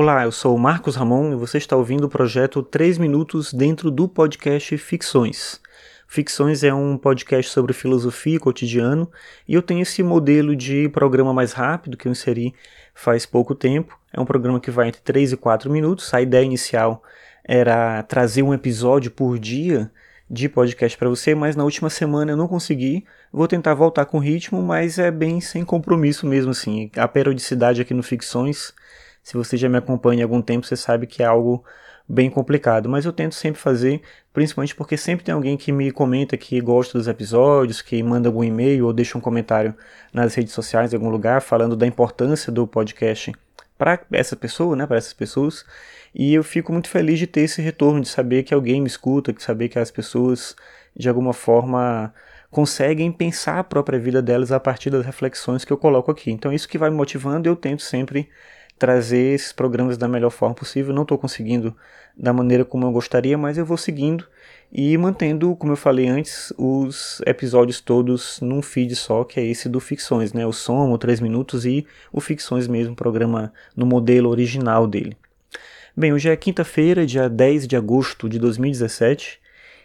Olá, eu sou o Marcos Ramon e você está ouvindo o projeto 3 Minutos dentro do podcast Ficções. Ficções é um podcast sobre filosofia e cotidiano e eu tenho esse modelo de programa mais rápido que eu inseri faz pouco tempo. É um programa que vai entre 3 e 4 minutos. A ideia inicial era trazer um episódio por dia de podcast para você, mas na última semana eu não consegui. Vou tentar voltar com ritmo, mas é bem sem compromisso mesmo assim. A periodicidade aqui no Ficções se você já me acompanha há algum tempo, você sabe que é algo bem complicado, mas eu tento sempre fazer, principalmente porque sempre tem alguém que me comenta que gosta dos episódios, que manda algum e-mail ou deixa um comentário nas redes sociais em algum lugar falando da importância do podcast para essa pessoa, né, para essas pessoas. E eu fico muito feliz de ter esse retorno, de saber que alguém me escuta, de saber que as pessoas de alguma forma conseguem pensar a própria vida delas a partir das reflexões que eu coloco aqui. Então, isso que vai me motivando, eu tento sempre trazer esses programas da melhor forma possível. Não estou conseguindo da maneira como eu gostaria, mas eu vou seguindo e mantendo, como eu falei antes, os episódios todos num feed só, que é esse do Ficções, né? O Som, o 3 Minutos e o Ficções mesmo, programa no modelo original dele. Bem, hoje é quinta-feira, dia 10 de agosto de 2017,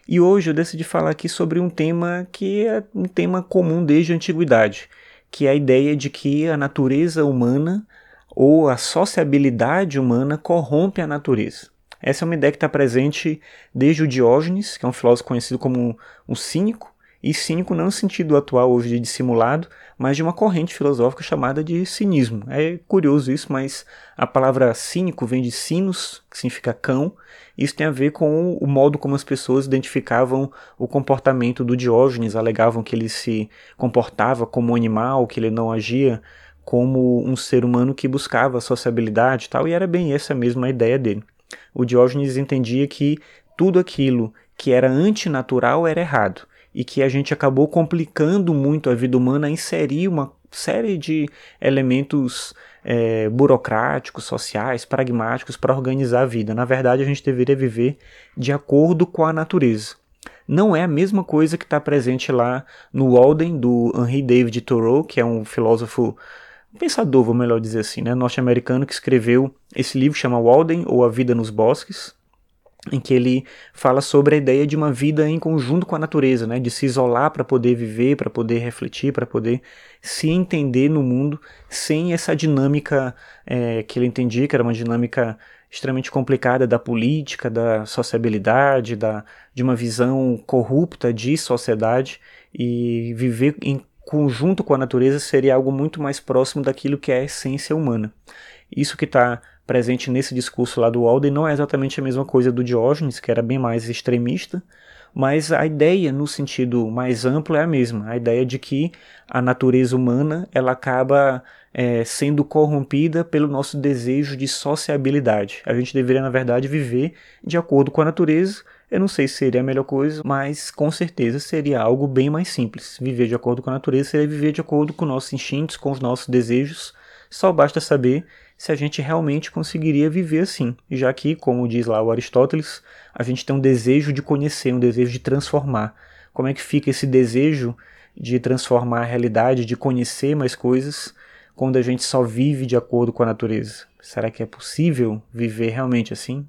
e hoje eu decidi falar aqui sobre um tema que é um tema comum desde a antiguidade, que é a ideia de que a natureza humana ou a sociabilidade humana corrompe a natureza. Essa é uma ideia que está presente desde o Diógenes, que é um filósofo conhecido como um cínico, e cínico não no sentido atual hoje de dissimulado, mas de uma corrente filosófica chamada de cinismo. É curioso isso, mas a palavra cínico vem de sinos, que significa cão. Isso tem a ver com o modo como as pessoas identificavam o comportamento do Diógenes, alegavam que ele se comportava como um animal, que ele não agia como um ser humano que buscava sociabilidade e tal, e era bem essa mesma ideia dele. O Diógenes entendia que tudo aquilo que era antinatural era errado, e que a gente acabou complicando muito a vida humana a inserir uma série de elementos é, burocráticos, sociais, pragmáticos para organizar a vida. Na verdade, a gente deveria viver de acordo com a natureza. Não é a mesma coisa que está presente lá no Walden, do Henri David Thoreau, que é um filósofo um pensador, vou melhor dizer assim, né, norte-americano que escreveu esse livro chama Walden ou A Vida nos Bosques, em que ele fala sobre a ideia de uma vida em conjunto com a natureza, né, de se isolar para poder viver, para poder refletir, para poder se entender no mundo sem essa dinâmica é, que ele entendia que era uma dinâmica extremamente complicada da política, da sociabilidade, da, de uma visão corrupta de sociedade e viver em conjunto com a natureza seria algo muito mais próximo daquilo que é a essência humana. Isso que está presente nesse discurso lá do Walden não é exatamente a mesma coisa do Diógenes, que era bem mais extremista, mas a ideia no sentido mais amplo é a mesma, a ideia de que a natureza humana ela acaba é, sendo corrompida pelo nosso desejo de sociabilidade. A gente deveria, na verdade, viver de acordo com a natureza eu não sei se seria a melhor coisa, mas com certeza seria algo bem mais simples. Viver de acordo com a natureza seria viver de acordo com nossos instintos, com os nossos desejos. Só basta saber se a gente realmente conseguiria viver assim, já que, como diz lá o Aristóteles, a gente tem um desejo de conhecer, um desejo de transformar. Como é que fica esse desejo de transformar a realidade, de conhecer mais coisas, quando a gente só vive de acordo com a natureza? Será que é possível viver realmente assim?